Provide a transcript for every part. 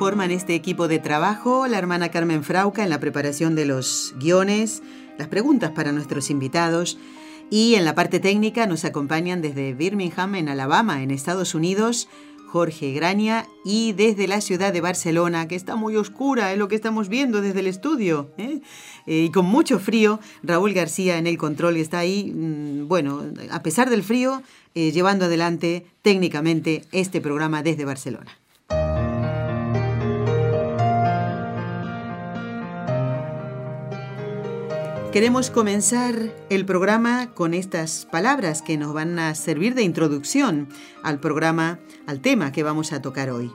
Forman este equipo de trabajo la hermana Carmen Frauca en la preparación de los guiones, las preguntas para nuestros invitados y en la parte técnica nos acompañan desde Birmingham, en Alabama, en Estados Unidos, Jorge Graña y desde la ciudad de Barcelona, que está muy oscura, es lo que estamos viendo desde el estudio, ¿eh? Eh, y con mucho frío, Raúl García en el control está ahí, mm, bueno, a pesar del frío, eh, llevando adelante técnicamente este programa desde Barcelona. Queremos comenzar el programa con estas palabras que nos van a servir de introducción al programa, al tema que vamos a tocar hoy.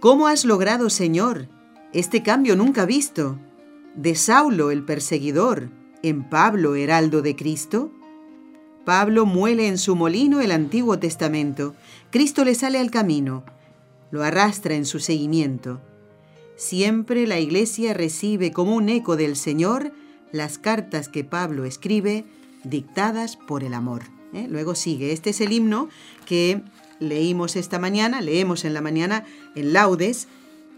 ¿Cómo has logrado, Señor, este cambio nunca visto de Saulo el perseguidor en Pablo, heraldo de Cristo? Pablo muele en su molino el Antiguo Testamento. Cristo le sale al camino, lo arrastra en su seguimiento. Siempre la iglesia recibe como un eco del Señor las cartas que Pablo escribe dictadas por el amor. ¿eh? Luego sigue, este es el himno que leímos esta mañana, leemos en la mañana en laudes,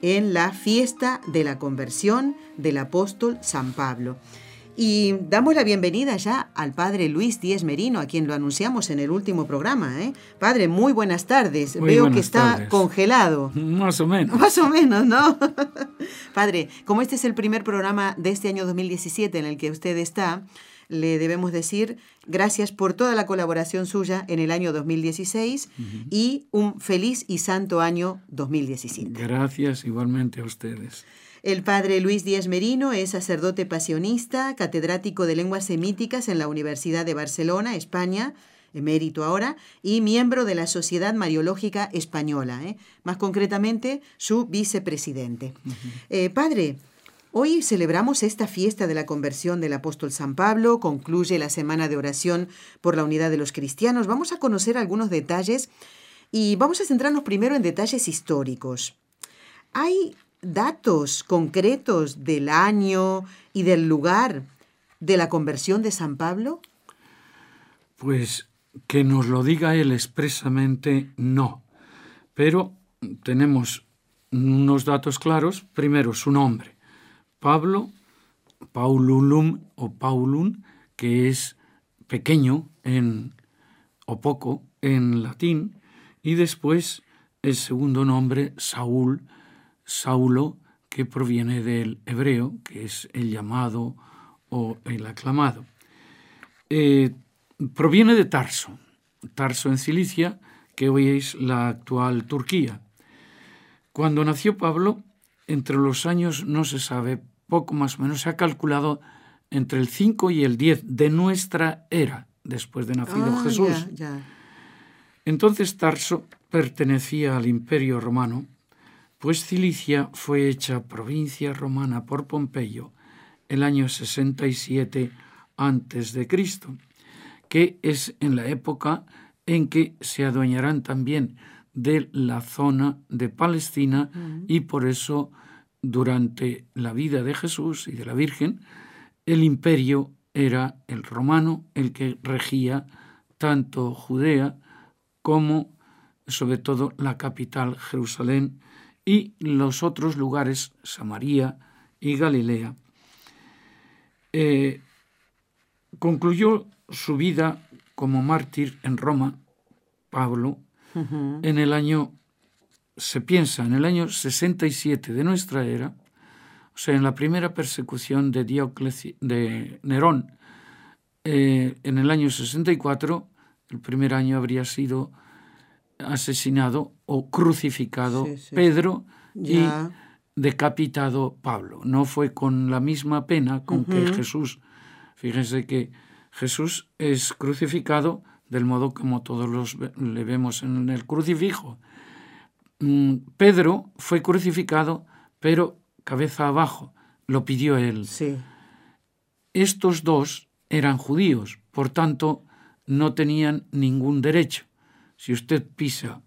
en la fiesta de la conversión del apóstol San Pablo. Y damos la bienvenida ya al padre Luis Díez Merino, a quien lo anunciamos en el último programa. ¿eh? Padre, muy buenas tardes. Veo que está congelado. Más o menos. Más o menos, ¿no? padre, como este es el primer programa de este año 2017 en el que usted está, le debemos decir gracias por toda la colaboración suya en el año 2016 y un feliz y santo año 2017. Gracias igualmente a ustedes. El padre Luis Díaz Merino es sacerdote pasionista, catedrático de lenguas semíticas en la Universidad de Barcelona, España, emérito ahora, y miembro de la Sociedad Mariológica Española, ¿eh? más concretamente su vicepresidente. Eh, padre, Hoy celebramos esta fiesta de la conversión del apóstol San Pablo, concluye la semana de oración por la unidad de los cristianos. Vamos a conocer algunos detalles y vamos a centrarnos primero en detalles históricos. Hay datos concretos del año y del lugar de la conversión de San Pablo? Pues que nos lo diga él expresamente, no. Pero tenemos unos datos claros. Primero, su nombre. Pablo, Paululum o Paulum, que es pequeño en, o poco en latín, y después el segundo nombre, Saúl, Saulo, que proviene del hebreo, que es el llamado o el aclamado. Eh, proviene de Tarso, Tarso en Cilicia, que hoy es la actual Turquía. Cuando nació Pablo, entre los años no se sabe, poco más o menos, se ha calculado entre el 5 y el 10 de nuestra era, después de nacido ah, Jesús. Entonces Tarso pertenecía al imperio romano pues Cilicia fue hecha provincia romana por Pompeyo el año 67 a.C., que es en la época en que se adueñarán también de la zona de Palestina y por eso durante la vida de Jesús y de la Virgen, el imperio era el romano el que regía tanto Judea como sobre todo la capital Jerusalén y los otros lugares, Samaria y Galilea. Eh, concluyó su vida como mártir en Roma, Pablo, en el año, se piensa, en el año 67 de nuestra era, o sea, en la primera persecución de, de Nerón, eh, en el año 64, el primer año habría sido asesinado o crucificado Pedro y decapitado Pablo. No fue con la misma pena con que Jesús. Fíjense que Jesús es crucificado del modo como todos los le vemos en el crucifijo. Mm, Pedro fue crucificado, pero cabeza abajo, lo pidió él. Sí. Estos dos eran judíos, por tanto, no tenían ningún derecho. Si usted pisa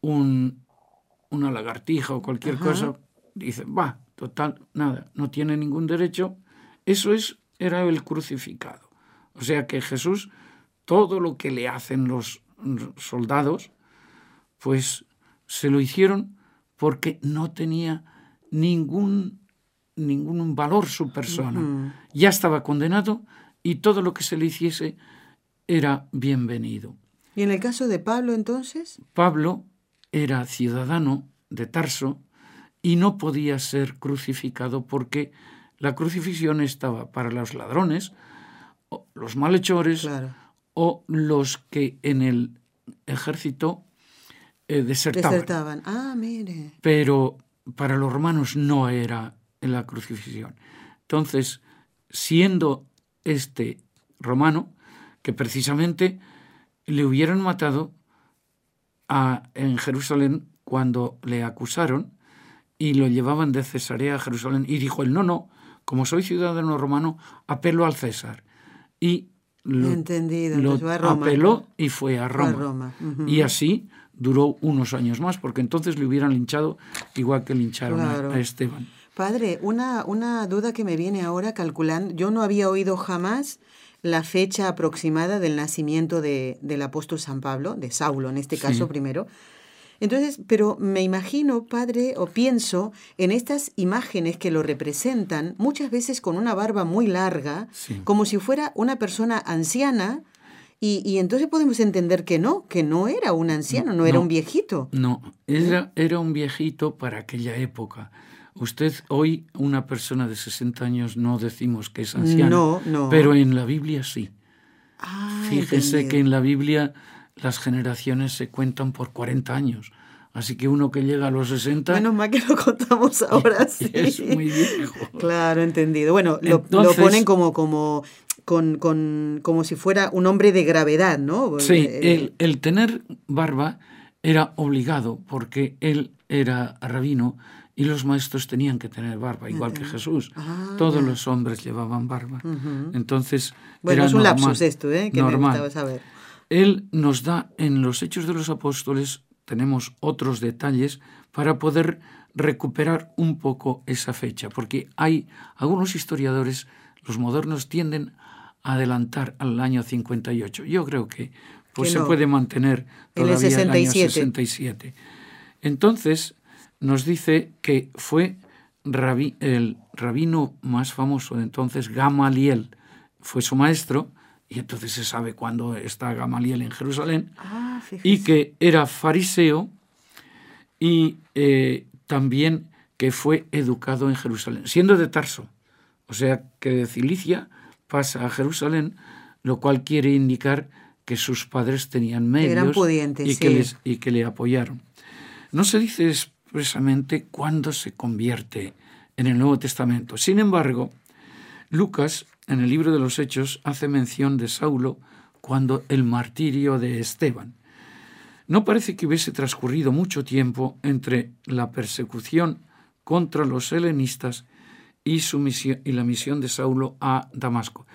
un, una lagartija o cualquier Ajá. cosa, dice, va, total, nada, no tiene ningún derecho. Eso es, era el crucificado. O sea que Jesús, todo lo que le hacen los soldados, pues se lo hicieron porque no tenía ningún, ningún valor su persona. Ya estaba condenado y todo lo que se le hiciese era bienvenido. ¿Y en el caso de Pablo entonces? Pablo era ciudadano de Tarso y no podía ser crucificado porque la crucifixión estaba para los ladrones, o los malhechores Claro. o los que en el ejército eh, desertaban. Desertaban. Ah, mire. Pero para los romanos no era la crucifixión. Entonces, siendo este romano, que precisamente le hubieran matado a- en Jerusalén cuando le acusaron y lo llevaban de Cesarea a Jerusalén, y dijo él, no, no, como soy ciudadano romano, apelo al César. Y lo, Entendido. lo a Roma. apeló y fue a Fue a Roma. Y así duró unos años más, porque entonces le hubieran linchado igual que lincharon Claro. a Esteban. Padre, una, una duda que me viene ahora calculando, yo no había oído jamás la fecha aproximada del nacimiento de, del apóstol San Pablo, de Saulo en este Sí. caso primero. Entonces, pero me imagino, padre, o pienso en estas imágenes que lo representan, muchas veces con una barba muy larga, Sí. como si fuera una persona anciana, y, y entonces podemos entender que no, que no era un anciano, no, era No. un viejito. No, era, era un viejito para aquella época. Usted hoy, una persona de 60 años, no decimos que es anciana, No, no. pero en la Biblia sí. Ah, Fíjese entendido. que en la Biblia las generaciones se cuentan por 40 años. Así que uno que llega a los 60 Menos mal que lo contamos ahora sí. es muy viejo. Claro, entendido. Bueno, lo, ponen como, como, con, con, como si fuera un hombre de gravedad, ¿no? Sí, Eh, el, el tener barba era obligado porque él era rabino y los maestros tenían que tener barba, igual que Jesús. Ah, Todos los hombres llevaban barba. Ujú. Entonces, Bueno, era es un normal, lapsus esto, ¿eh? Que me gustaba saber. Él nos da en los Hechos de los Apóstoles, tenemos otros detalles para poder recuperar un poco esa fecha, porque hay algunos historiadores, los modernos, tienden a adelantar al año 58. Yo creo que pues Que se puede mantener En el todavía el, año 67. 67. Entonces nos dice que fue rabi- el rabino más famoso de entonces, Gamaliel, fue su maestro, y entonces se sabe cuándo está Gamaliel en Jerusalén, Ah, y que era fariseo y eh, también que fue educado en Jerusalén, siendo de Tarso. O sea que de Cilicia pasa a Jerusalén, lo cual quiere indicar que sus padres tenían medios eran pudientes, y, que les- y que le apoyaron. No se dice expresamente cuándo se convierte en el Nuevo Testamento. Sin embargo, Lucas, en el libro de los Hechos, hace mención de Saulo cuando el martirio de Esteban. No parece que hubiese transcurrido mucho tiempo entre la persecución contra los helenistas y, su misión, y la misión de Saulo a Damasco.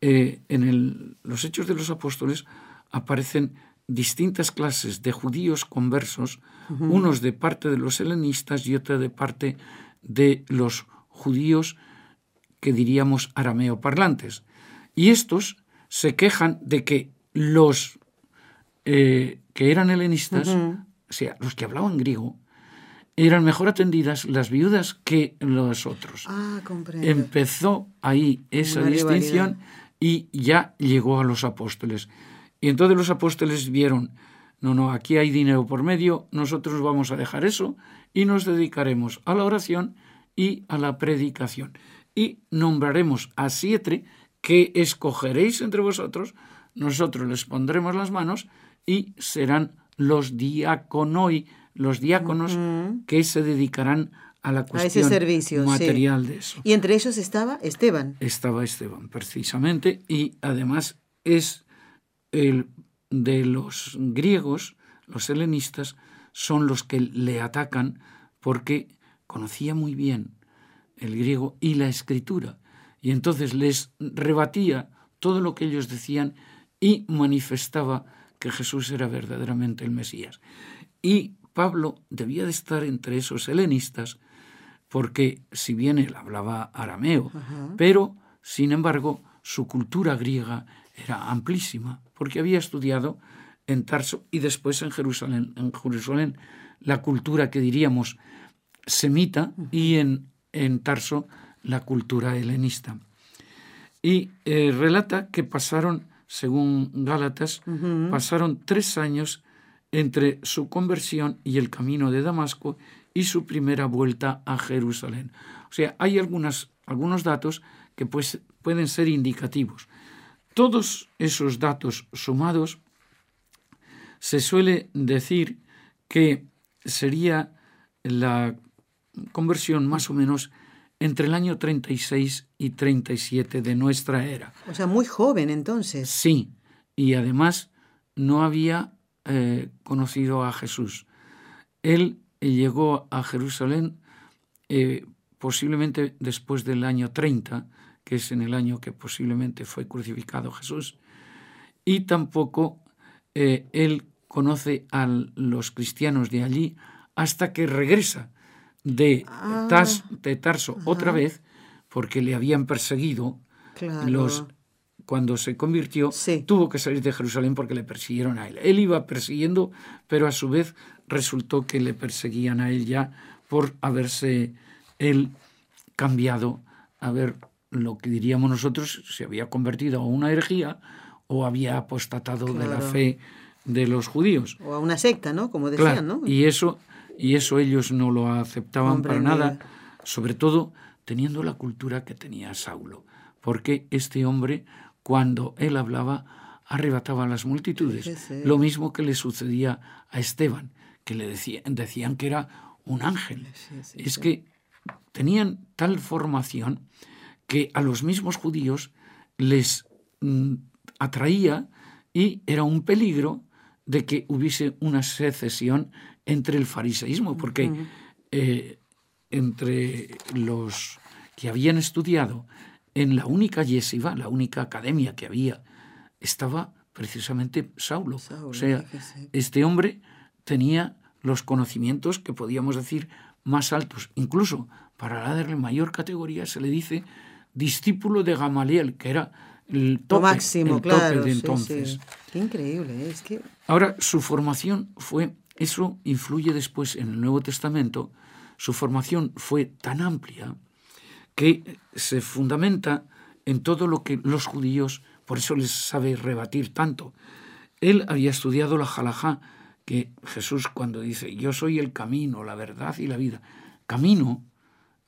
Eh, en los Hechos de los Apóstoles aparecen distintas clases de judíos conversos, unos de parte de los helenistas y otra de parte de los judíos que diríamos arameo parlantes. Y estos se quejan de que los eh, que eran helenistas, o sea, los que hablaban griego, eran mejor atendidas las viudas que los otros. Ah, comprendo. Empezó ahí esa Una distinción y ya llegó a los apóstoles. Y entonces los apóstoles vieron, no, no, aquí hay dinero por medio, nosotros vamos a dejar eso y nos dedicaremos a la oración y a la predicación. Y nombraremos a siete que escogeréis entre vosotros, nosotros les pondremos las manos y serán los diaconoi, los diáconos que se dedicarán a la a ese cuestión servicio. sí. material de eso. Y entre ellos estaba Esteban. Estaba Esteban, precisamente, y además es el de los griegos, los helenistas, son los que le atacan porque conocía muy bien el griego y la escritura, y entonces les rebatía todo lo que ellos decían y manifestaba que Jesús era verdaderamente el Mesías. Y Pablo debía de estar entre esos helenistas, porque si bien él hablaba arameo, pero sin embargo su cultura griega era amplísima, porque había estudiado en Tarso y después en Jerusalén. En Jerusalén la cultura que diríamos semita y en, en Tarso la cultura helenista. Y eh, relata que pasaron, según Gálatas, pasaron tres años entre su conversión y el camino de Damasco y su primera vuelta a Jerusalén. O sea, hay algunas, algunos datos que pues, pueden ser indicativos. Todos esos datos sumados se suele decir que sería la conversión más o menos entre el año 36 y 37 de nuestra era. O sea, muy joven entonces. Sí, y además no había eh, conocido a Jesús. Él llegó a Jerusalén eh, posiblemente después del año 30, que es en el año que posiblemente fue crucificado Jesús, y tampoco eh, él conoce a los cristianos de allí hasta que regresa de, ah. de Tarso otra vez, porque le habían perseguido los cuando se convirtió, tuvo que salir de Jerusalén porque le persiguieron a él. Él iba persiguiendo, pero a su vez resultó que le perseguían a él ya por haberse él cambiado, a ver lo que diríamos nosotros, se había convertido a una herejía o había apostatado de la fe de los judíos. O a una secta, ¿no? Como decían, ¿no? Y eso, y eso ellos no lo aceptaban para nada, sobre todo teniendo la cultura que tenía Saulo, porque este hombre, cuando él hablaba, arrebataba a las multitudes, lo mismo que le sucedía a Esteban, que le decían que era un ángel. es que tenían tal formación que a los mismos judíos les mm, atraía y era un peligro de que hubiese una secesión entre el fariseísmo, porque eh, entre los que habían estudiado en la única yeshiva, la única academia que había, estaba precisamente Saulo. o sea, este hombre tenía los conocimientos que podíamos decir más altos. Incluso para darle mayor categoría se le dice discípulo de Gamaliel, que era el tope, máximo, claro, de entonces. Qué increíble, ¿eh? es que... Ahora, su formación fue, eso influye después en el Nuevo Testamento, su formación fue tan amplia que se fundamenta en todo lo que los judíos, por eso les sabe rebatir tanto. Él había estudiado la halajá, que Jesús cuando dice, yo soy el camino, la verdad y la vida. Camino,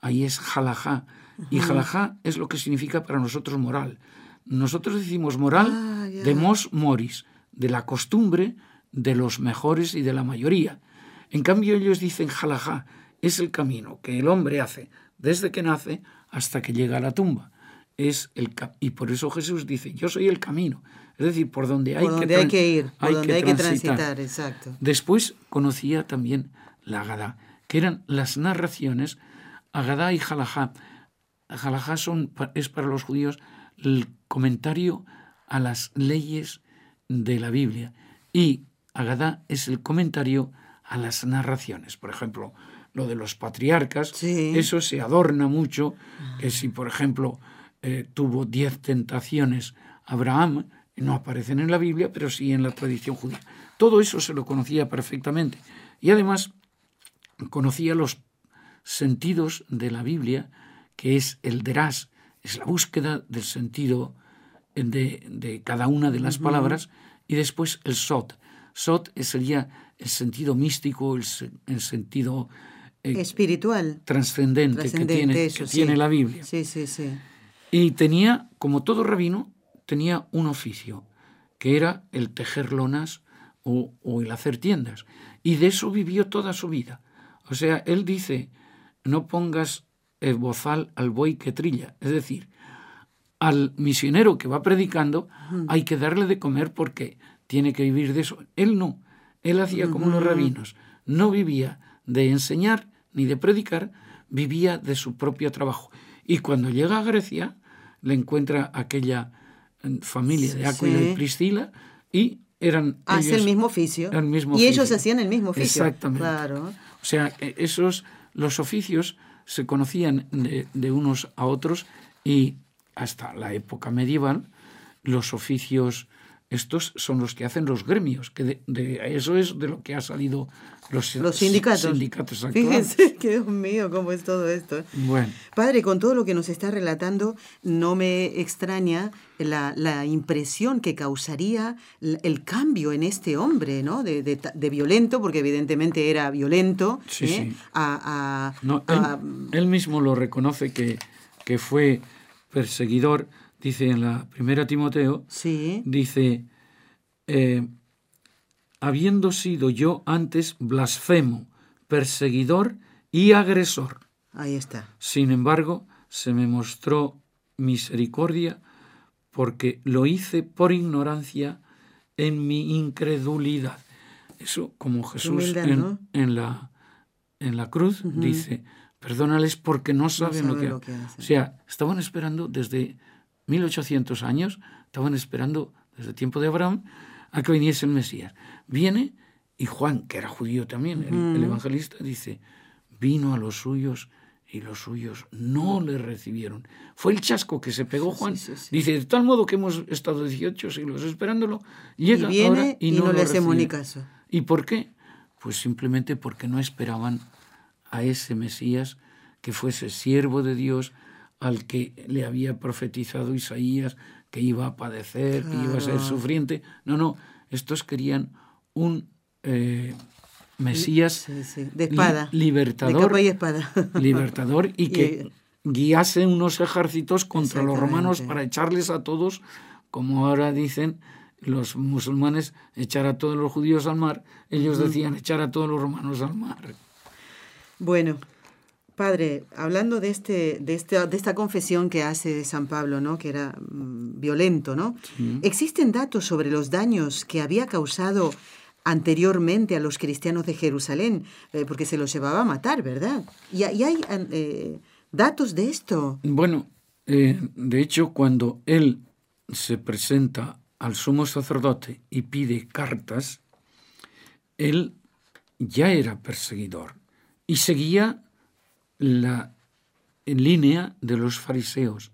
ahí es halajá, y halajá es lo que significa para nosotros moral. Nosotros decimos moral ah, de mos moris, de la costumbre de los mejores y de la mayoría. En cambio ellos dicen halajá, es el camino que el hombre hace desde que nace hasta que llega a la tumba. Es el y por eso Jesús dice, yo soy el camino, es decir, por donde hay, que, hay que, ir, por donde hay que transitar. Exacto. Después conocía también la Agadá, que eran las narraciones, Agadá y Jalajá. Jalajá son, es para los judíos el comentario a las leyes de la Biblia y Agadá es el comentario a las narraciones. Por ejemplo, lo de los patriarcas, eso se adorna mucho, que si, por ejemplo, eh, tuvo diez tentaciones Abraham, no aparecen en la Biblia, pero sí en la tradición judía. Todo eso se lo conocía perfectamente. Y además conocía los sentidos de la Biblia, que es el deras, es la búsqueda del sentido de, cada una de las palabras, y después el sot. Sot sería el sentido místico, el, sentido eh, espiritual, trascendente, que, tiene, tiene la Biblia. Sí, sí, sí. Y tenía, como todo rabino, tenía un oficio, que era el tejer lonas o, el hacer tiendas. Y de eso vivió toda su vida. O sea, él dice, no pongas el bozal al buey que trilla. Es decir, al misionero que va predicando hay que darle de comer porque tiene que vivir de eso. Él no. Él hacía como los rabinos. No vivía de enseñar ni de predicar, vivía de su propio trabajo. Y cuando llega a Grecia, le encuentra aquella eh, familia de Aquila y Priscila y eran Hace el mismo oficio. y ellos hacían el mismo oficio. Exactamente. Claro. O sea, e, esos, los oficios se conocían de, de, unos a otros y hasta la época medieval los oficios estos son los que hacen los gremios, que de, eso es de lo que ha salido los, los sindicatos. sindicatos Fíjense, que Dios mío, cómo es todo esto. Bueno. Padre, con todo lo que nos está relatando, no me extraña la, la impresión que causaría el cambio en este hombre, ¿no? De, de, violento, porque evidentemente era violento, sí, ¿eh? sí. A, a, él, mismo lo reconoce que, que fue perseguidor dice en la primera Timoteo, sí. dice, eh, habiendo sido yo antes blasfemo, perseguidor y agresor. Ahí está. Sin embargo, se me mostró misericordia porque lo hice por ignorancia en mi incredulidad. Eso, como Jesús en, la, en la cruz dice, perdónales porque no saben, lo que, lo que hacen. O sea, estaban esperando desde 1800 años, estaban esperando desde el tiempo de Abraham a que viniese el Mesías. Viene y Juan, que era judío también, el, evangelista, dice, vino a los suyos y los suyos no le recibieron. Fue el chasco que se pegó Juan. Dice, de tal modo que hemos estado 18 siglos esperándolo, llega y ahora y, no, le hacemos ni caso. ¿Y por qué? Pues simplemente porque no esperaban a ese Mesías que fuese siervo de Dios, al que le había profetizado Isaías que iba a padecer, que iba a ser sufriente. No, no, estos querían un eh, Mesías de espada, libertador, de y espada. libertador y que guiase unos ejércitos contra los romanos para echarles a todos, como ahora dicen los musulmanes, echar a todos los judíos al mar. Ellos decían echar a todos los romanos al mar. Bueno, Padre, hablando de, este, de, este, de esta confesión que hace San Pablo, ¿no? que era mm, violento, ¿no? ¿existen datos sobre los daños que había causado anteriormente a los cristianos de Jerusalén? Eh, porque se los llevaba a matar, ¿verdad? ¿Y, hay eh, datos de esto? Bueno, eh, de hecho, cuando él se presenta al sumo sacerdote y pide cartas, él ya era perseguidor y seguía la línea de los fariseos,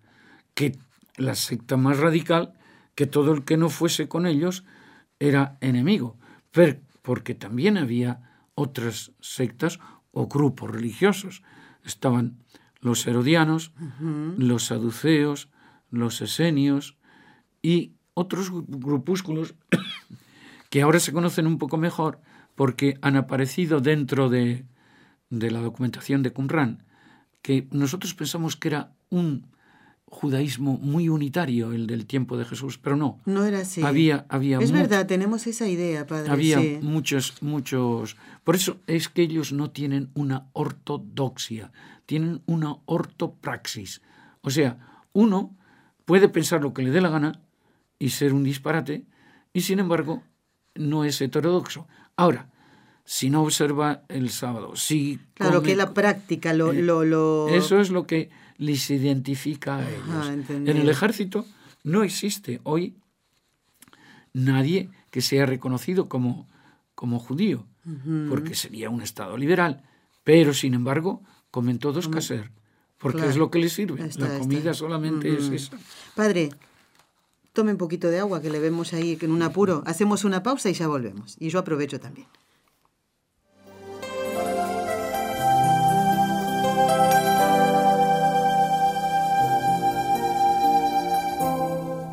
que la secta más radical, que todo el que no fuese con ellos era enemigo, pero porque también había otras sectas o grupos religiosos. Estaban los herodianos, los saduceos, los esenios y otros grupúsculos que ahora se conocen un poco mejor porque han aparecido dentro de de la documentación de Qumran, que nosotros pensamos que era un judaísmo muy unitario el del tiempo de Jesús, pero no. No era así. Había, había es verdad, tenemos esa idea, padre. Había muchos, muchos. Por eso es que ellos no tienen una ortodoxia, tienen una ortopraxis. O sea, uno puede pensar lo que le dé la gana y ser un disparate, y sin embargo no es heterodoxo. Ahora, si no observa el sábado, si claro que la práctica lo, eh, lo, eso es lo que les identifica a ellos. en el ejército no existe hoy nadie que sea reconocido como, como judío, porque sería un estado liberal, pero sin embargo comen todos caser, porque es lo que les sirve. la comida solamente es esa. Padre, tome un poquito de agua que le vemos ahí en un apuro. Hacemos una pausa y ya volvemos. Y yo aprovecho también.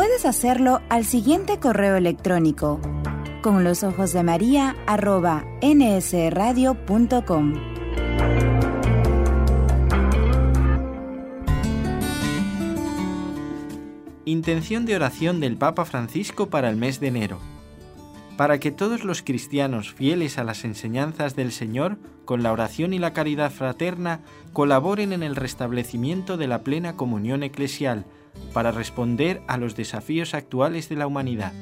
puedes hacerlo al siguiente correo electrónico con los ojos de María arroba nsradio.com. Intención de oración del Papa Francisco para el mes de enero. Para que todos los cristianos fieles a las enseñanzas del Señor, con la oración y la caridad fraterna, colaboren en el restablecimiento de la plena comunión eclesial, para responder a los desafíos actuales de la humanidad.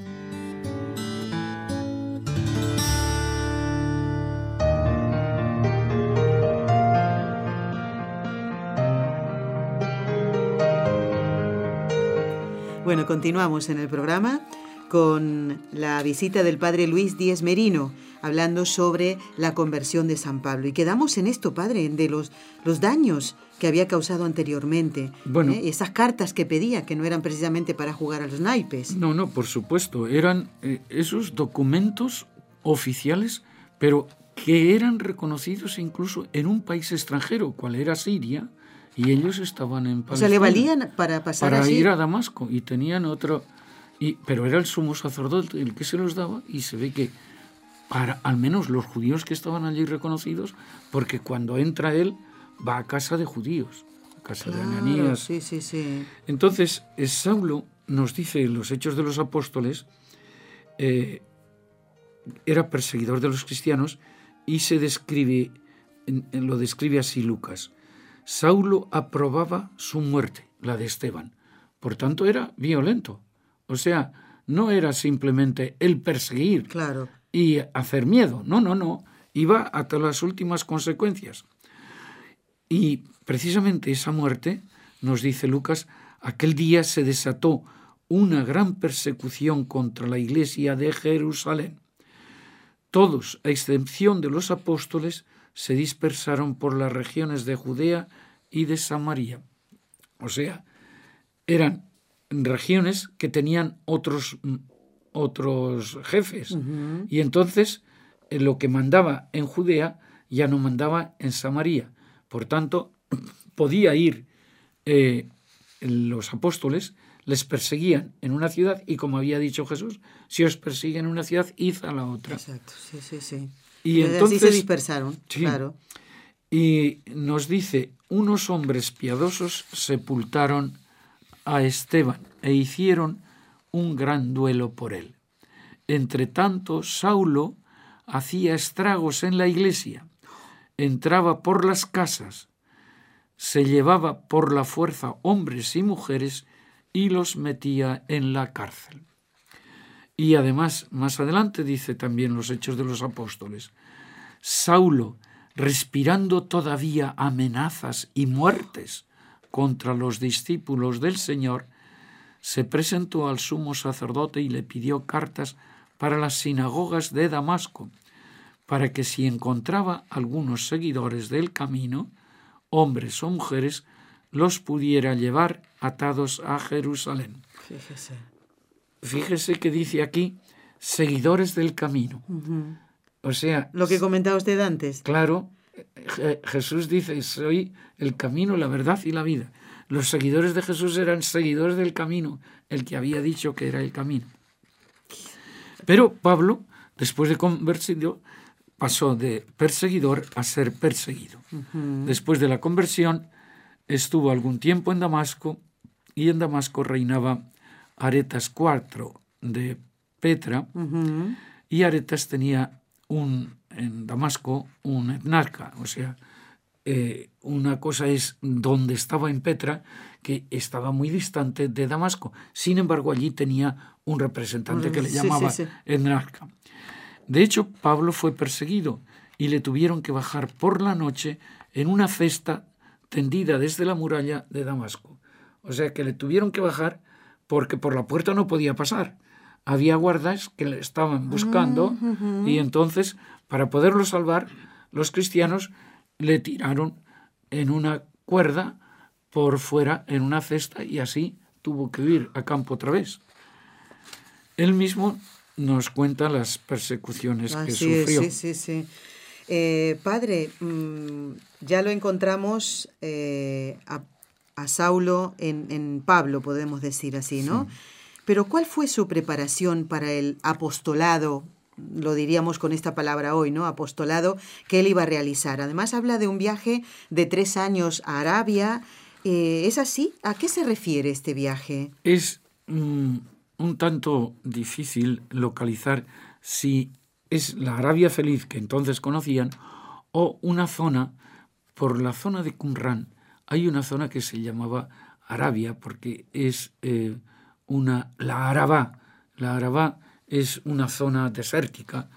Bueno, continuamos en el programa con la visita del padre Luis Díez Merino, hablando sobre la conversión de San Pablo. Y quedamos en esto, padre, de los, los daños que había causado anteriormente. Bueno, ¿eh? Esas cartas que pedía, que no eran precisamente para jugar a los naipes. No, no, por supuesto. Eran eh, esos documentos oficiales, pero que eran reconocidos incluso en un país extranjero, cual era Siria, y ellos estaban en Palestina. O sea, le valían para pasar para ir a Damasco y tenían otro y, pero era el sumo sacerdote el que se los daba y se ve que para al menos los judíos que estaban allí reconocidos, porque cuando entra él va a casa de judíos, a casa de Ananías. Sí, sí, sí. Entonces, Saulo nos dice en los Hechos de los Apóstoles, eh, era perseguidor de los cristianos y se describe, en- en- lo describe así Lucas. Saulo aprobaba su muerte, la de Esteban. Por tanto, era violento. O sea, no era simplemente el perseguir Claro. y hacer miedo. No, no, no. Iba hasta las últimas consecuencias. Y precisamente esa muerte, nos dice Lucas, aquel día se desató una gran persecución contra la iglesia de Jerusalén. Todos, a excepción de los apóstoles, se dispersaron por las regiones de Judea y de Samaria. O sea, eran regiones que tenían otros, mm, otros jefes. Y entonces eh, lo que mandaba en Judea ya no mandaba en Samaria. Por tanto, podía ir eh, los apóstoles, les perseguían en una ciudad y como había dicho Jesús, si os persiguen en una ciudad, id a la otra. Exacto, sí, sí, sí. Y así se entonces- dispersaron, Sí. claro. Y nos dice, unos hombres piadosos sepultaron a Esteban e hicieron un gran duelo por él. Entre tanto, Saulo hacía estragos en la iglesia, entraba por las casas, se llevaba por la fuerza hombres y mujeres y los metía en la cárcel. Y además, más adelante dice también los Hechos de los Apóstoles, Saulo, respirando todavía amenazas y muertes contra los discípulos del Señor, se presentó al sumo sacerdote y le pidió cartas para las sinagogas de Damasco, para que si encontraba algunos seguidores del camino, hombres o mujeres, los pudiera llevar atados a Jerusalén. Fíjese. Fíjese que dice aquí seguidores del camino. O sea, Lo que comentaba usted antes. Claro, Jesús dice, soy el camino, la verdad y la vida. Los seguidores de Jesús eran seguidores del camino, el que había dicho que era el camino. Pero Pablo, después de convertido, pasó de perseguidor a ser perseguido. Después de la conversión, estuvo algún tiempo en Damasco y en Damasco reinaba Aretas IV de Petra y Aretas tenía un, en Damasco un etnarca, o sea, eh, una cosa es donde estaba en Petra, que estaba muy distante de Damasco. Sin embargo, allí tenía un representante que le Sí, llamaba sí, sí. etnarca. De hecho, Pablo fue perseguido y le tuvieron que bajar por la noche en una cesta tendida desde la muralla de Damasco. O sea que le tuvieron que bajar porque por la puerta no podía pasar. Había guardas que le estaban buscando y entonces, para poderlo salvar, los cristianos le tiraron en una cuerda por fuera en una cesta y así tuvo que huir a campo otra vez. Él mismo nos cuenta las persecuciones que sufrió. sí, sí, sí. Eh, padre, mm, ya lo encontramos eh, a, a Saulo en, en Pablo, podemos decir así, ¿no? Pero ¿cuál fue su preparación para el apostolado? Lo diríamos con esta palabra hoy, ¿no? Apostolado que él iba a realizar. Además habla de un viaje de tres años a Arabia. Eh, ¿Es así? ¿A qué se refiere este viaje? Es mm, un tanto difícil localizar si es la Arabia Feliz que entonces conocían o una zona, por la zona de Qumran, hay una zona que se llamaba Arabia porque es eh, una, la Arabá. La Arabá es una zona desértica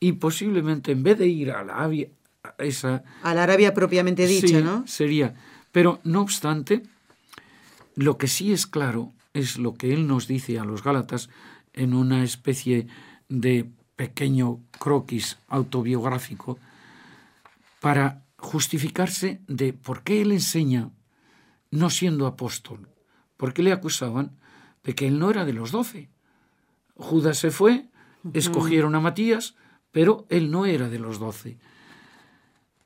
y posiblemente en vez de ir a la Arabia, esa... A la Arabia propiamente dicha, ¿no? Sería. Pero no obstante, lo que sí es claro es lo que él nos dice a los Gálatas en una especie de pequeño croquis autobiográfico para justificarse de por qué él enseña no siendo apóstol, por qué le acusaban de que él no era de los doce. Judas se fue, escogieron a Matías, pero él no era de los doce.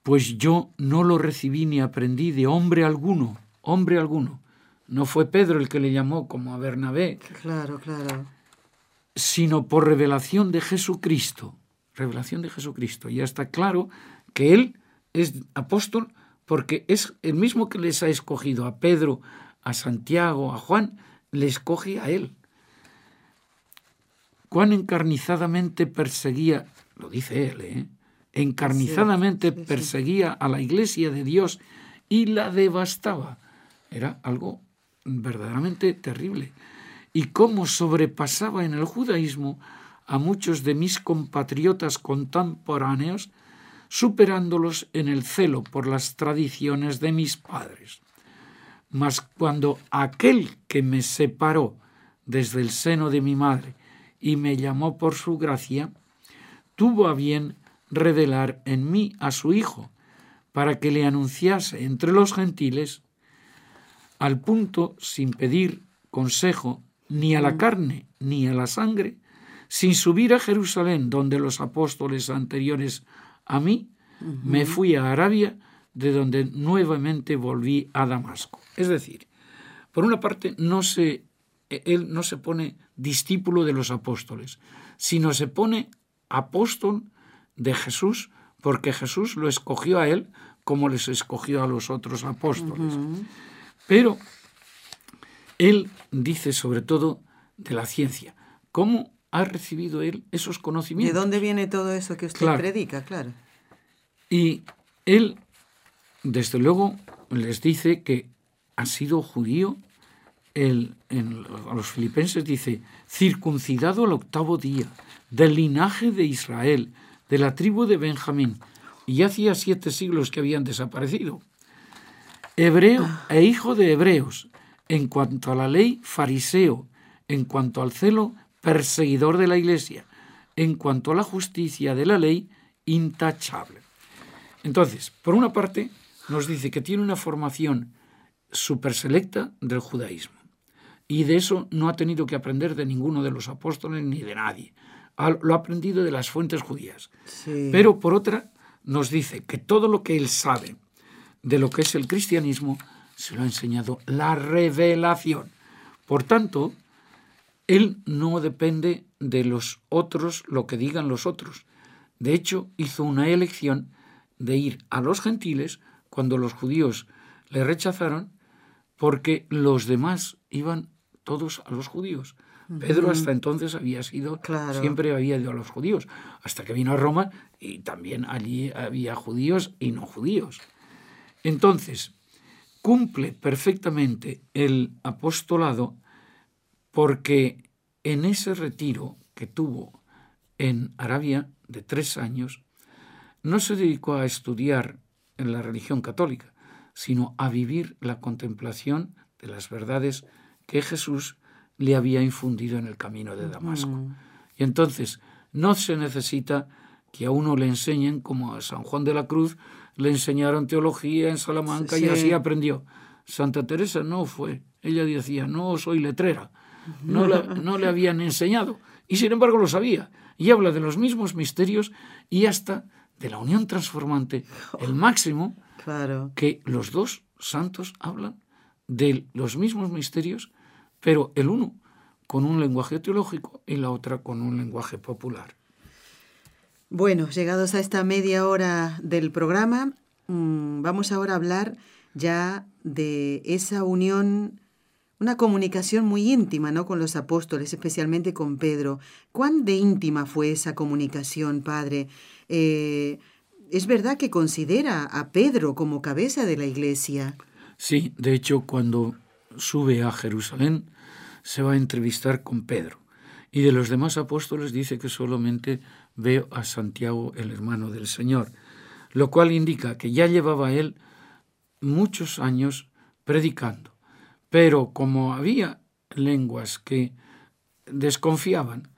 Pues yo no lo recibí ni aprendí de hombre alguno, hombre alguno. No fue Pedro el que le llamó como a Bernabé. Claro, claro. Sino por revelación de Jesucristo. Revelación de Jesucristo. Ya está claro que él es apóstol porque es el mismo que les ha escogido a Pedro, a Santiago, a Juan, le escoge a él. Cuán encarnizadamente perseguía, lo dice él, ¿eh? encarnizadamente perseguía a la iglesia de Dios y la devastaba. Era algo verdaderamente terrible. Y cómo sobrepasaba en el judaísmo a muchos de mis compatriotas contemporáneos, superándolos en el celo por las tradiciones de mis padres. Mas cuando aquel que me separó desde el seno de mi madre y me llamó por su gracia, tuvo a bien revelar en mí a su Hijo, para que le anunciase entre los gentiles, al punto, sin pedir consejo ni a la mm. carne ni a la sangre, sin subir a Jerusalén, donde los apóstoles anteriores a mí, me fui a Arabia, de donde nuevamente volví a Damasco. Es decir, por una parte, no se, él no se pone discípulo de los apóstoles, sino se pone apóstol de Jesús, porque Jesús lo escogió a él como les escogió a los otros apóstoles. Pero él dice sobre todo de la ciencia. ¿Cómo ha recibido él esos conocimientos? ¿De dónde viene todo eso que usted predica? Claro. Y él, desde luego, les dice que ha sido judío. en, a los filipenses dice, circuncidado al octavo día, del linaje de Israel, de la tribu de Benjamín, y hacía siete siglos que habían desaparecido. Hebreo e hijo de hebreos, en cuanto a la ley, fariseo, en cuanto al celo, perseguidor de la iglesia, en cuanto a la justicia de la ley, intachable. Entonces, por una parte, nos dice que tiene una formación súper selecta del judaísmo. Y de eso no ha tenido que aprender de ninguno de los apóstoles ni de nadie lo ha aprendido de las fuentes judías. Pero por otra, nos dice que todo lo que él sabe de lo que es el cristianismo se lo ha enseñado la revelación. Por tanto, él no depende de los otros, lo que digan los otros. De hecho, hizo una elección de ir a los gentiles cuando los judíos le rechazaron, porque los demás iban todos a los judíos. Pedro hasta entonces había sido, siempre había ido a los judíos, hasta que vino a Roma y también allí había judíos y no judíos. Entonces, cumple perfectamente el apostolado porque en ese retiro que tuvo en Arabia de tres años, no se dedicó a estudiar en la religión católica, sino a vivir la contemplación de las verdades que Jesús le había infundido en el camino de Damasco. Y entonces no se necesita que a uno le enseñen, como a San Juan de la Cruz, le enseñaron teología en Salamanca y así aprendió. Santa Teresa no fue. Ella decía, no soy letrera. No, no le habían enseñado. Y sin embargo lo sabía. Y habla de los mismos misterios y hasta de la unión transformante, el máximo, claro. que los dos santos hablan de los mismos misterios pero el uno con un lenguaje teológico y la otra con un lenguaje popular. Bueno, llegados a esta media hora del programa, mm, vamos ahora a hablar ya de esa unión, una comunicación muy íntima, ¿no? Con los apóstoles, especialmente con Pedro. ¿Cuán de íntima fue esa comunicación, Padre? Eh, es verdad que considera a Pedro como cabeza de la iglesia. Sí, de hecho, cuando sube a Jerusalén, se va a entrevistar con Pedro. Y de los demás apóstoles dice que solamente veo a Santiago, el hermano del Señor, lo cual indica que ya llevaba él muchos años predicando. Pero como había lenguas que desconfiaban,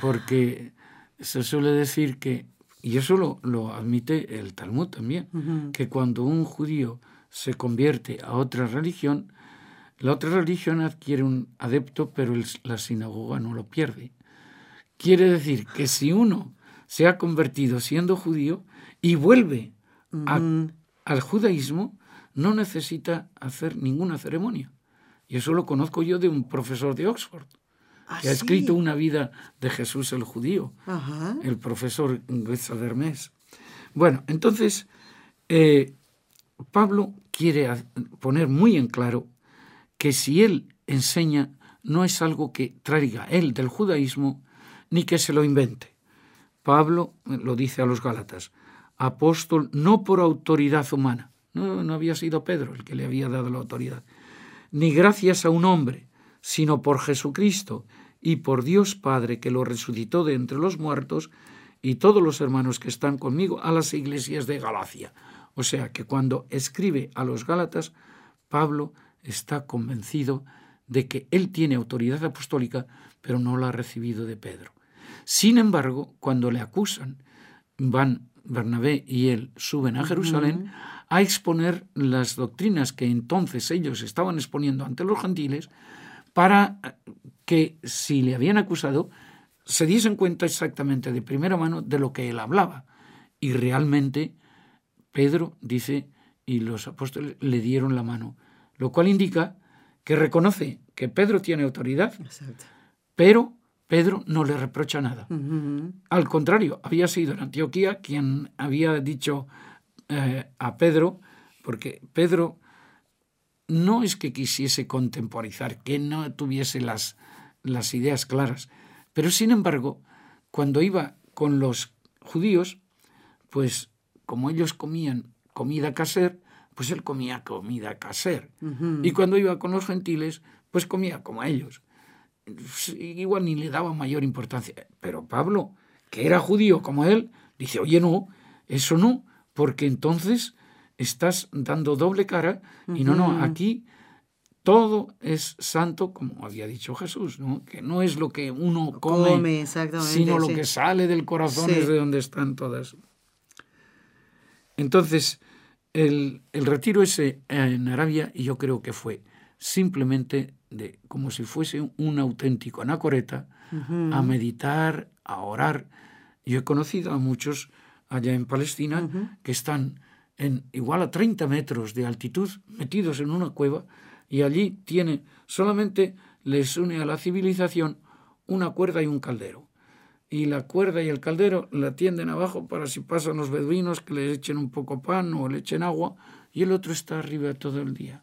porque se suele decir que, y eso lo, admite el Talmud también, que cuando un judío se convierte a otra religión, la otra religión adquiere un adepto, pero la sinagoga no lo pierde. Quiere decir que si uno se ha convertido siendo judío y vuelve al judaísmo, no necesita hacer ninguna ceremonia. Y eso lo conozco yo de un profesor de Oxford, ¿Ah, que ha escrito una vida de Jesús el judío, el profesor Hermes. Bueno, entonces, eh, Pablo quiere poner muy en claro que si él enseña no es algo que traiga él del judaísmo ni que se lo invente. Pablo lo dice a los Gálatas, apóstol no por autoridad humana, no, no había sido Pedro el que le había dado la autoridad, ni gracias a un hombre, sino por Jesucristo y por Dios Padre que lo resucitó de entre los muertos y todos los hermanos que están conmigo a las iglesias de Galacia. O sea que cuando escribe a los Gálatas, Pablo está convencido de que él tiene autoridad apostólica, pero no la ha recibido de Pedro. Sin embargo, cuando le acusan, van Bernabé y él suben a Jerusalén a exponer las doctrinas que entonces ellos estaban exponiendo ante los gentiles para que si le habían acusado se diesen cuenta exactamente de primera mano de lo que él hablaba. Y realmente Pedro dice, y los apóstoles le dieron la mano lo cual indica que reconoce que Pedro tiene autoridad, pero Pedro no le reprocha nada. Al contrario, había sido en Antioquía quien había dicho eh, a Pedro, porque Pedro no es que quisiese contemporizar, que no tuviese las, las ideas claras, pero sin embargo, cuando iba con los judíos, pues como ellos comían comida caser, pues él comía comida caser. Y cuando iba con los gentiles, pues comía como ellos. Igual ni le daba mayor importancia. Pero Pablo, que era judío como él, dice, oye, no, eso no, porque entonces estás dando doble cara y no, no, aquí todo es santo, como había dicho Jesús, ¿no? que no es lo que uno come, sino lo que sale del corazón es de donde están todas. Entonces, el, retiro ese en Arabia, y yo creo que fue simplemente de como si fuese un auténtico anacoreta, a meditar, a orar. Yo he conocido a muchos allá en Palestina que están en igual a 30 metros de altitud, metidos en una cueva, y allí tiene, solamente les une a la civilización una cuerda y un caldero. Y la cuerda y el caldero la tienden abajo para si pasan los beduinos que le echen un poco pan o le echen agua y el otro está arriba todo el día.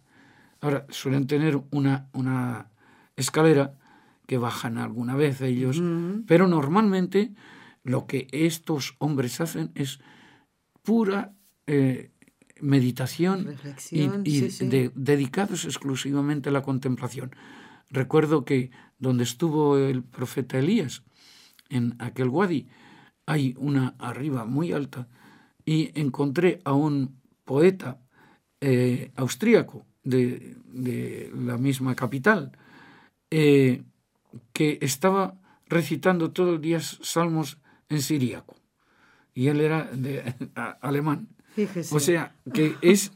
Ahora, suelen tener una, una escalera que bajan alguna vez ellos, pero normalmente lo que estos hombres hacen es pura eh, meditación y, dedicados exclusivamente a la contemplación. Recuerdo que donde estuvo el profeta Elías, en aquel wadi. Hay una arriba muy alta y encontré a un poeta eh, austríaco de, la misma capital eh, que estaba recitando todos los días salmos en siríaco y él era de, alemán. O sea, que es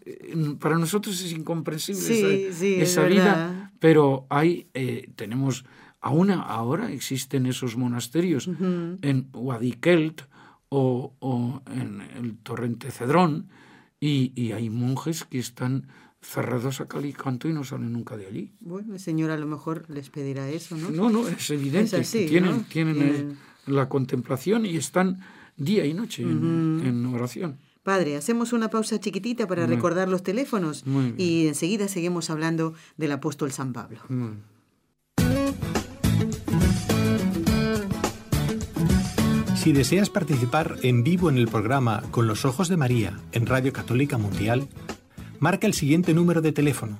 para nosotros es incomprensible esa, vida, pero hay eh, tenemos Aún ahora existen esos monasterios en Wadikelt o, o, en el torrente Cedrón y, hay monjes que están cerrados a Calicanto y no salen nunca de allí. Bueno, el Señor a lo mejor les pedirá eso, ¿no? No, no, es evidente. tienen, tienen, la contemplación y están día y noche en oración. Padre, hacemos una pausa chiquitita para recordar los teléfonos y enseguida seguimos hablando del apóstol San Pablo. Si deseas participar en vivo en el programa Con los Ojos de María en Radio Católica Mundial, marca el siguiente número de teléfono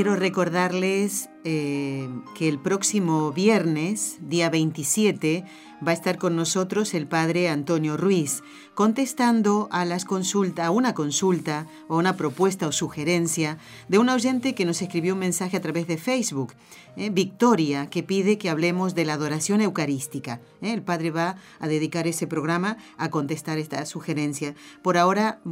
Quiero recordarles eh, que el próximo viernes, día 27, va a estar con nosotros el padre Antonio Ruiz, contestando a las consulta, una consulta o una propuesta o sugerencia de un oyente que nos escribió un mensaje a través de Facebook, eh, Victoria, que pide que hablemos de la adoración eucarística. Eh, el padre va a dedicar ese programa a contestar esta sugerencia. Por ahora, mm,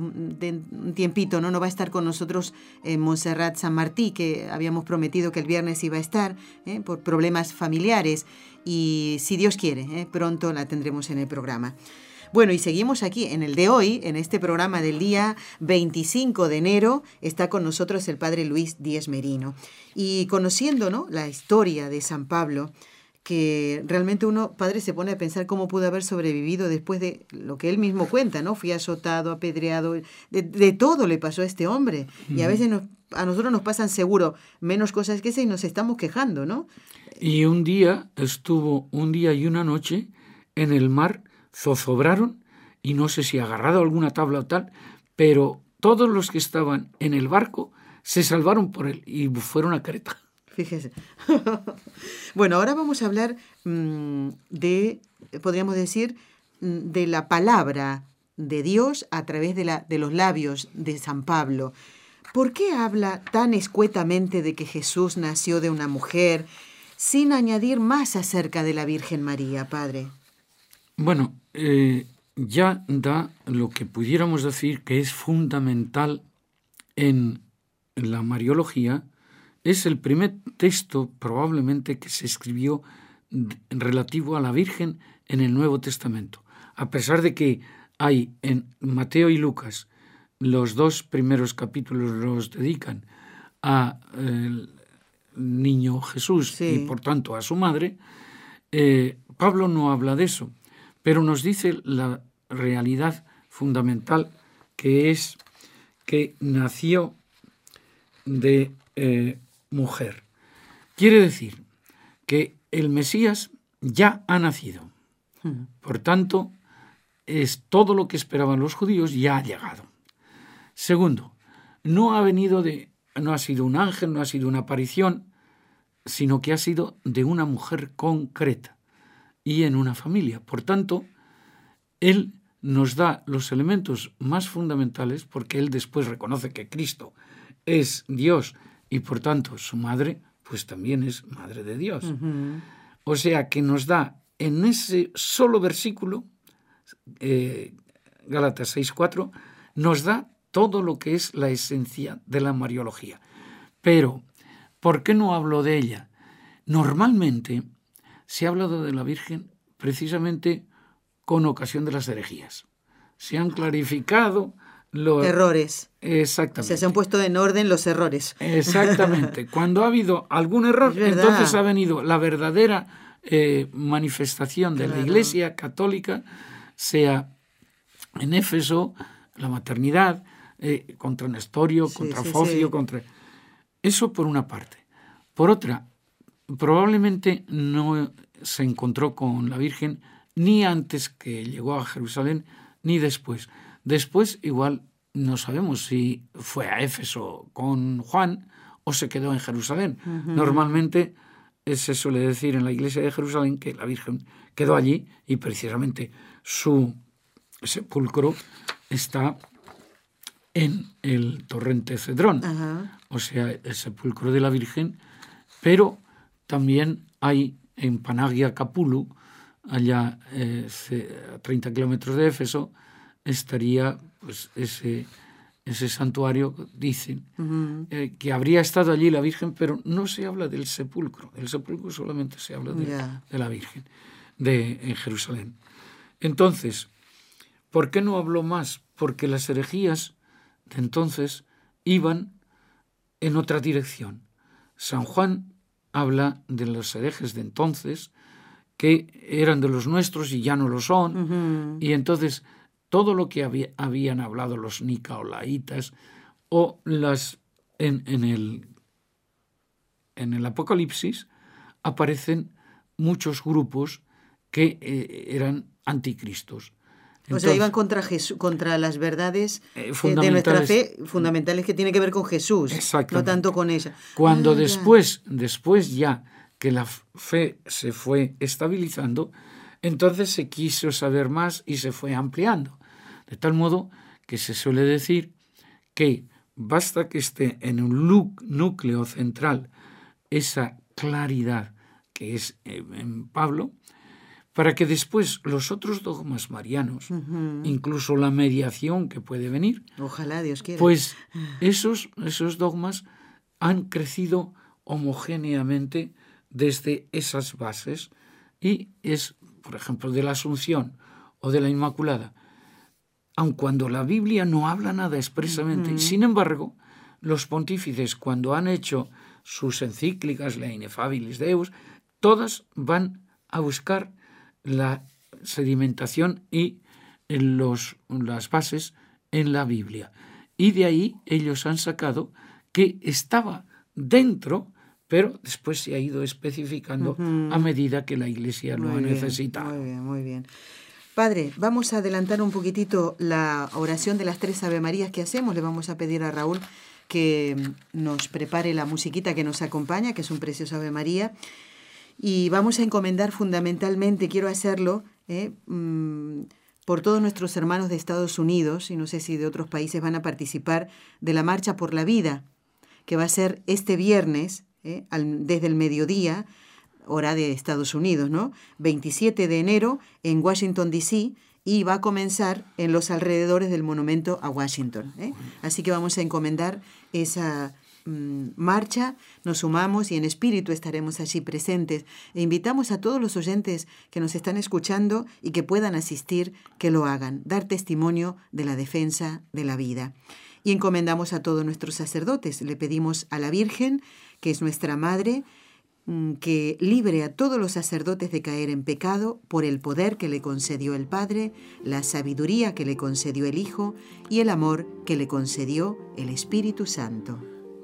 un tiempito, ¿no? no va a estar con nosotros Montserrat San Martí, que habíamos prometido que el viernes iba a estar ¿eh? por problemas familiares y si Dios quiere, ¿eh? pronto la tendremos en el programa. Bueno, y seguimos aquí en el de hoy, en este programa del día 25 de enero, está con nosotros el padre Luis Díez Merino. Y conociendo ¿no? la historia de San Pablo, que realmente uno, padre, se pone a pensar cómo pudo haber sobrevivido después de lo que él mismo cuenta, ¿no? Fui azotado, apedreado, de, todo le pasó a este hombre. Y a veces nos a nosotros nos pasan seguro menos cosas que esa y nos estamos quejando, ¿no? Y un día estuvo, un día y una noche, en el mar, zozobraron, y no sé si agarrado alguna tabla o tal, pero todos los que estaban en el barco se salvaron por él y fueron a Creta. Fíjese. bueno, ahora vamos a hablar mm, de, podríamos decir, mm, de la palabra de Dios a través de, la, de los labios de San Pablo. ¿Por qué habla tan escuetamente de que Jesús nació de una mujer sin añadir más acerca de la Virgen María, Padre? Bueno, eh, ya da lo que pudiéramos decir que es fundamental en la Mariología, es el primer texto probablemente que se escribió relativo a la Virgen en el Nuevo Testamento. A pesar de que hay en Mateo y Lucas los dos primeros capítulos los dedican a el niño Jesús y por tanto a su madre, eh, Pablo no habla de eso, pero nos dice la realidad fundamental que es que nació de eh, mujer. Quiere decir que el Mesías ya ha nacido. Hmm. Por tanto, es todo lo que esperaban los judíos ya ha llegado. Segundo, no ha venido de, no ha sido un ángel, no ha sido una aparición, sino que ha sido de una mujer concreta y en una familia. Por tanto, él nos da los elementos más fundamentales porque él después reconoce que Cristo es Dios y por tanto su madre, pues también es madre de Dios. O sea que nos da en ese solo versículo, eh, Gálatas 6.4, nos da todo lo que es la esencia de la Mariología. Pero, ¿por qué no hablo de ella? Normalmente se ha hablado de la Virgen precisamente con ocasión de las herejías. Se han clarificado los errores. Exactamente. se han puesto en orden los errores. Exactamente. Cuando ha habido algún error, entonces ha venido la verdadera eh, manifestación de la Iglesia católica, sea en Éfeso, la maternidad, eh, contra Nestorio, contra Focio, contra... Eso por una parte. Por otra, probablemente no se encontró con la Virgen ni antes que llegó a Jerusalén, ni después. Después igual no sabemos si fue a Éfeso con Juan o se quedó en Jerusalén. Normalmente se suele decir en la iglesia de Jerusalén que la Virgen quedó allí y precisamente su sepulcro está en el torrente Cedrón, o sea, el sepulcro de la Virgen, pero también hay en Panagia Capulu, allá eh, a 30 kilómetros de Éfeso, estaría pues, ese, ese santuario, dicen, eh, que habría estado allí la Virgen, pero no se habla del sepulcro. El sepulcro solamente se habla de, de la Virgen de, en Jerusalén. Entonces, ¿por qué no habló más? Porque las herejías de entonces iban en otra dirección. San Juan habla de los herejes de entonces, que eran de los nuestros y ya no lo son, y entonces todo lo que habían hablado los nicaolaitas o las en, el en el Apocalipsis aparecen muchos grupos que eh, eran anticristos. O sea, iban contra, contra las verdades eh, eh, de nuestra fe fundamentales que tienen que ver con Jesús, no tanto con ella. Cuando ah, después, después ya que la fe se fue estabilizando, entonces se quiso saber más y se fue ampliando. De tal modo que se suele decir que basta que esté en un núcleo central esa claridad que es en Pablo, para que después los otros dogmas marianos, incluso la mediación que puede venir, ojalá Dios quiera, pues esos, esos dogmas han crecido homogéneamente desde esas bases y es, por ejemplo, de la Asunción o de la Inmaculada, aun cuando la Biblia no habla nada expresamente, sin embargo, los pontífices cuando han hecho sus encíclicas, la Inefabilis Deus, todas van a buscar la sedimentación y los, las bases en la Biblia. Y de ahí ellos han sacado que estaba dentro, pero después se ha ido especificando a medida que la Iglesia lo ha necesitado. Muy bien, muy bien. Padre, vamos a adelantar un poquitito la oración de las tres Ave Marías que hacemos. Le vamos a pedir a Raúl que nos prepare la musiquita que nos acompaña, que es un precioso Ave María y vamos a encomendar fundamentalmente, quiero hacerlo, eh, mm, por todos nuestros hermanos de Estados Unidos, y no sé si de otros países van a participar, de la Marcha por la Vida, que va a ser este viernes, eh, desde el mediodía, hora de Estados Unidos, ¿no? 27 de enero en Washington, D.C., y va a comenzar en los alrededores del monumento a Washington. ¿eh? Así que vamos a encomendar esa marcha, nos sumamos y en espíritu estaremos allí presentes. E invitamos a todos los oyentes que nos están escuchando y que puedan asistir, que lo hagan, dar testimonio de la defensa de la vida. Y encomendamos a todos nuestros sacerdotes. Le pedimos a la Virgen, que es nuestra Madre, mm, que libre a todos los sacerdotes de caer en pecado por el poder que le concedió el Padre, la sabiduría que le concedió el Hijo y el amor que le concedió el Espíritu Santo.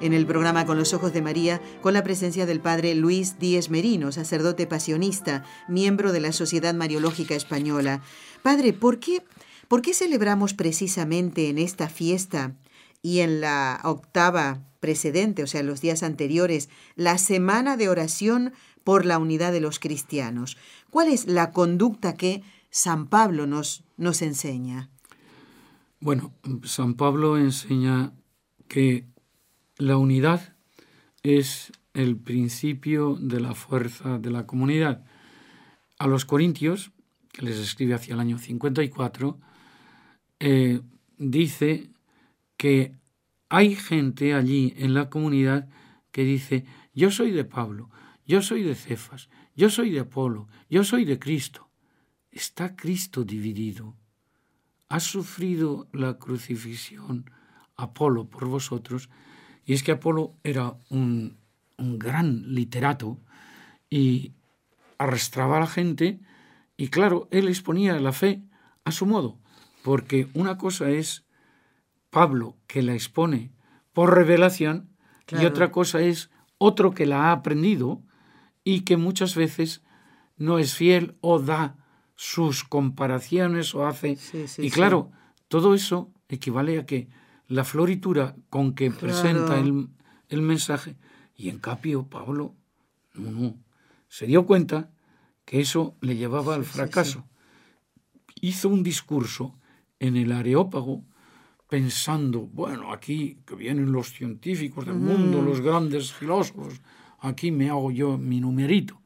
en el programa Con los Ojos de María con la presencia del padre Luis Díez Merino, sacerdote pasionista, miembro de la Sociedad Mariológica Española. Padre, ¿por qué, ¿por qué celebramos precisamente en esta fiesta y en la octava precedente, o sea, los días anteriores, la semana de oración por la unidad de los cristianos? ¿Cuál es la conducta que San Pablo nos, nos enseña? Bueno, San Pablo enseña que la unidad es el principio de la fuerza de la comunidad. A los corintios, que les escribe hacia el año 54, eh, dice que hay gente allí en la comunidad que dice, yo soy de Pablo, yo soy de Cefas, yo soy de Apolo, yo soy de Cristo. Está Cristo dividido. Ha sufrido la crucifixión Apolo por vosotros, y es que Apolo era un, un gran literato y arrastraba a la gente, y claro, él exponía la fe a su modo, porque una cosa es Pablo que la expone por revelación y otra cosa es otro que la ha aprendido y que muchas veces no es fiel o da sus comparaciones o hace... y claro, todo eso equivale a que la floritura con que presenta el, el, mensaje, y en cambio Pablo no, no, se dio cuenta que eso le llevaba al fracaso. Hizo un discurso en el Areópago pensando, bueno, aquí que vienen los científicos del mundo, los grandes filósofos, aquí me hago yo mi numerito.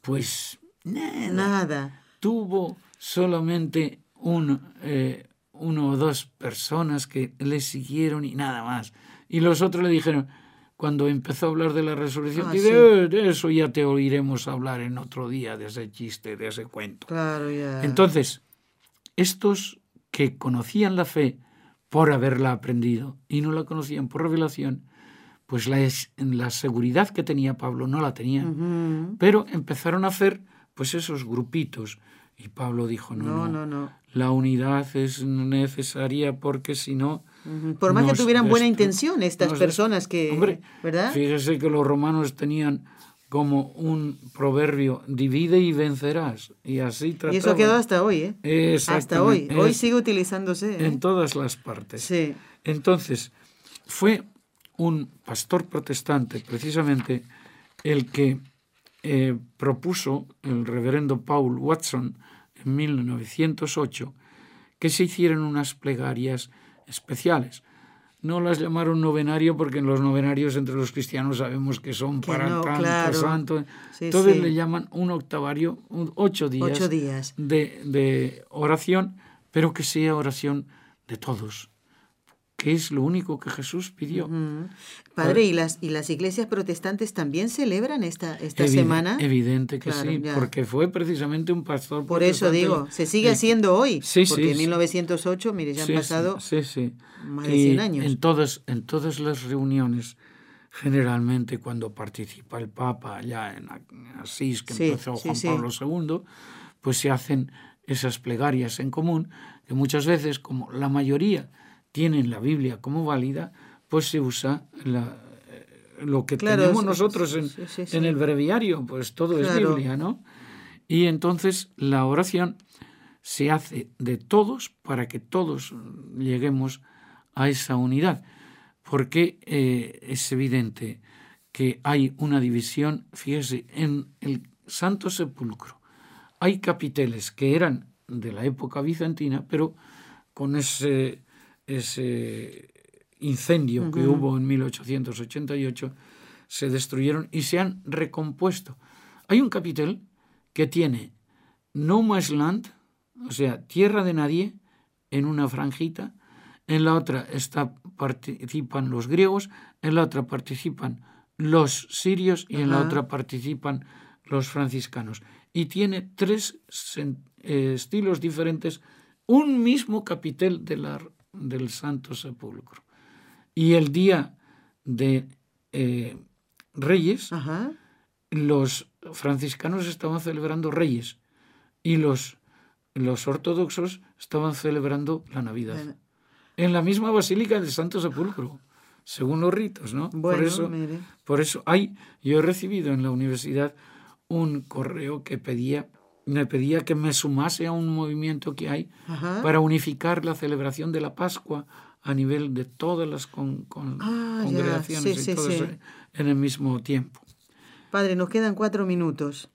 Pues nada. nada. Tuvo solamente un, eh, uno o dos personas que le siguieron y nada más. Y los otros le dijeron, cuando empezó a hablar de la resurrección, ah, eh, de eso ya te oiremos hablar en otro día, de ese chiste, de ese cuento. Claro. Entonces, estos que conocían la fe, por haberla aprendido y no la conocían por revelación, pues la, la seguridad que tenía Pablo no la tenían. Pero empezaron a hacer pues esos grupitos. Y Pablo dijo, no, no, no, la unidad es necesaria porque si no... Por más que tuvieran buena intención estas personas que... Hombre, ¿verdad? Fíjese que los romanos tenían como un proverbio, divide y vencerás. Y así trataban. Y eso quedó hasta hoy, ¿eh? Hasta hoy. Hoy sigue utilizándose. ¿eh? En todas las partes. Sí. Entonces, fue un pastor protestante, precisamente, el que eh, propuso, el reverendo Paul Watson, en 1908, que se hicieran unas plegarias especiales no las llamaron novenario porque en los novenarios entre los cristianos sabemos que son para no, santo. Entonces le llaman un octavario, ocho días, días. De, de, oración, pero que sea oración de todos, que es lo único que Jesús pidió. Padre, ¿y las, ¿y las iglesias protestantes también celebran esta, esta semana? Evidente que sí, porque fue precisamente un pastor Por eso digo, se sigue haciendo hoy, sí, porque en 1908, mire, ya han pasado más de 100 años. En todas, en todas las reuniones, generalmente cuando participa el Papa allá en Asís, que empezó Juan Pablo II, pues se hacen esas plegarias en común, que muchas veces, como la mayoría tienen la Biblia como válida, pues se usa la, eh, lo que tenemos nosotros en, en, el breviario, pues todo es Biblia, ¿no? Y entonces la oración se hace de todos para que todos lleguemos a esa unidad, porque eh, es evidente que hay una división, fíjese, en el Santo Sepulcro. Hay capiteles que eran de la época bizantina, pero con ese ese incendio que hubo en 1888, se destruyeron y se han recompuesto. Hay un capitel que tiene No Man's Land, o sea, tierra de nadie, en una franjita, en la otra está, participan los griegos, en la otra participan los sirios y en la otra participan los franciscanos. Y tiene tres eh, estilos diferentes, un mismo capitel de la del Santo Sepulcro. Y el día de eh, Reyes, los franciscanos estaban celebrando Reyes y los, los ortodoxos estaban celebrando la Navidad. En la misma basílica del Santo Sepulcro, según los ritos, ¿no? por, eso, por eso hay, yo he recibido en la universidad un correo que pedía me pedía que me sumase a un movimiento que hay para unificar la celebración de la Pascua a nivel de todas las con, ah, congregaciones y todas en el mismo tiempo. Padre, nos quedan cuatro minutos.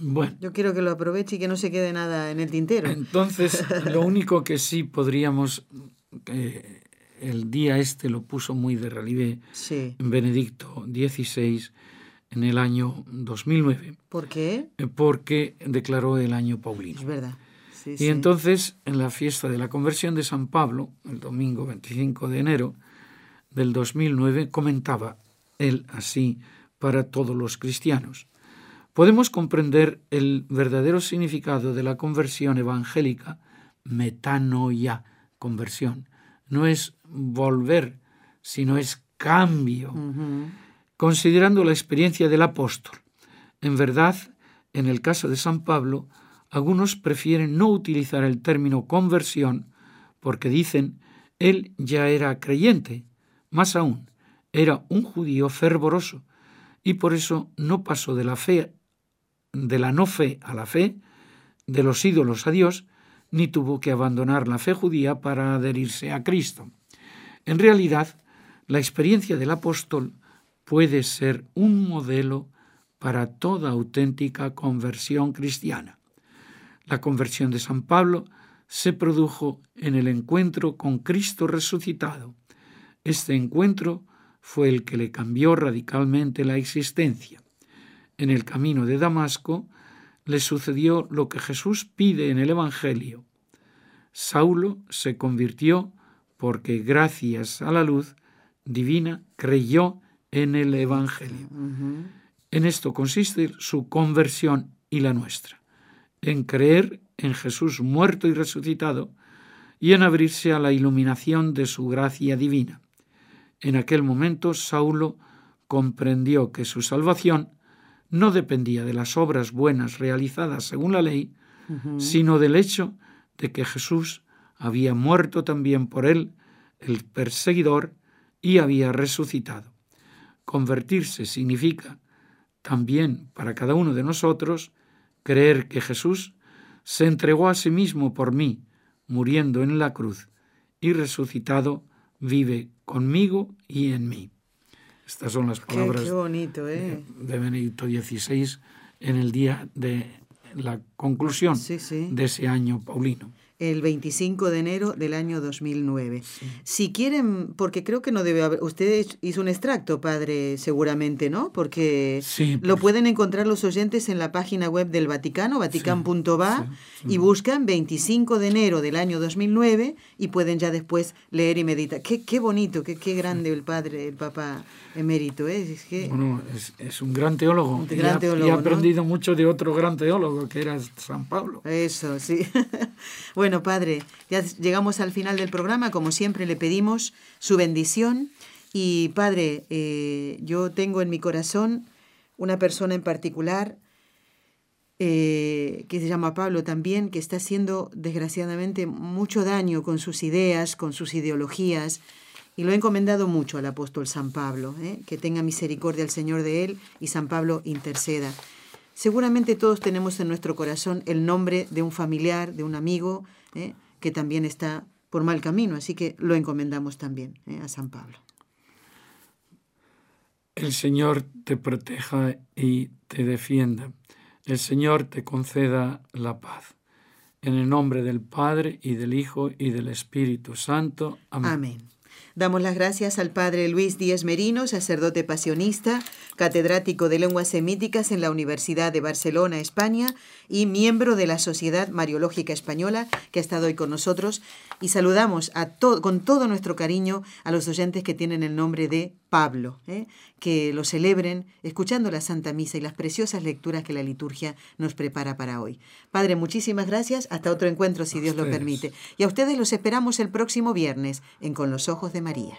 Bueno. Yo quiero que lo aproveche y que no se quede nada en el tintero. Entonces, lo único que sí podríamos, eh, el día este lo puso muy de relieve Benedicto XVI, en el año 2009. ¿Por qué? Eh, porque declaró el año paulino. Es verdad. y entonces, en la fiesta de la conversión de San Pablo, el domingo 25 de enero del 2009, comentaba él así para todos los cristianos. Podemos comprender el verdadero significado de la conversión evangélica, metanoia, conversión. No es volver, sino es cambio considerando la experiencia del apóstol. En verdad, en el caso de San Pablo, algunos prefieren no utilizar el término conversión porque dicen él ya era creyente, más aún, era un judío fervoroso y por eso no pasó de la fe de la no fe a la fe, de los ídolos a Dios, ni tuvo que abandonar la fe judía para adherirse a Cristo. En realidad, la experiencia del apóstol puede ser un modelo para toda auténtica conversión cristiana. La conversión de San Pablo se produjo en el encuentro con Cristo resucitado. Este encuentro fue el que le cambió radicalmente la existencia. En el camino de Damasco le sucedió lo que Jesús pide en el Evangelio. Saulo se convirtió porque gracias a la luz divina creyó en el Evangelio. En esto consiste su conversión y la nuestra, en creer en Jesús muerto y resucitado y en abrirse a la iluminación de su gracia divina. En aquel momento Saulo comprendió que su salvación no dependía de las obras buenas realizadas según la ley, sino del hecho de que Jesús había muerto también por él, el perseguidor, y había resucitado. Convertirse significa también para cada uno de nosotros creer que Jesús se entregó a sí mismo por mí, muriendo en la cruz, y resucitado vive conmigo y en mí. Estas son las palabras ¿eh? de Benedicto XVI en el día de la conclusión de ese año paulino el 25 de enero del año 2009. Si quieren, porque creo que no debe haber, usted hizo un extracto, padre, seguramente, ¿no? Porque lo pues. pueden encontrar los oyentes en la página web del Vaticano, vatican.va, y buscan 25 de enero del año 2009 y pueden ya después leer y meditar. Qué, qué bonito, qué, qué grande el padre, el Papa emérito. ¿eh? Es que... Bueno, es, un gran teólogo. y, ha, aprendido mucho de otro gran teólogo, que era San Pablo. Eso, sí. bueno, padre, ya llegamos al final del programa. Como siempre, le pedimos su bendición. Y, padre, eh, yo tengo en mi corazón una persona en particular eh, que se llama Pablo también, que está haciendo desgraciadamente mucho daño con sus ideas, con sus ideologías, y lo he encomendado mucho al apóstol San Pablo, ¿eh? que tenga misericordia el Señor de él y San Pablo interceda. Seguramente todos tenemos en nuestro corazón el nombre de un familiar, de un amigo, ¿eh? que también está por mal camino, así que lo encomendamos también ¿eh? a San Pablo. El Señor te proteja y te defienda. El Señor te conceda la paz. En el nombre del Padre y del Hijo y del Espíritu Santo. Amén. Amén. Damos las gracias al padre Luis Díez Merino, sacerdote pasionista, catedrático de lenguas semíticas en la Universidad de Barcelona, España, y miembro de la Sociedad Mariológica Española, que ha estado hoy con nosotros. Y saludamos a con todo nuestro cariño a los oyentes que tienen el nombre de Pablo, ¿eh? que lo celebren escuchando la Santa Misa y las preciosas lecturas que la liturgia nos prepara para hoy. Padre, muchísimas gracias. Hasta otro encuentro, si Dios lo permite. Y a ustedes los esperamos el próximo viernes en Con los Ojos de María.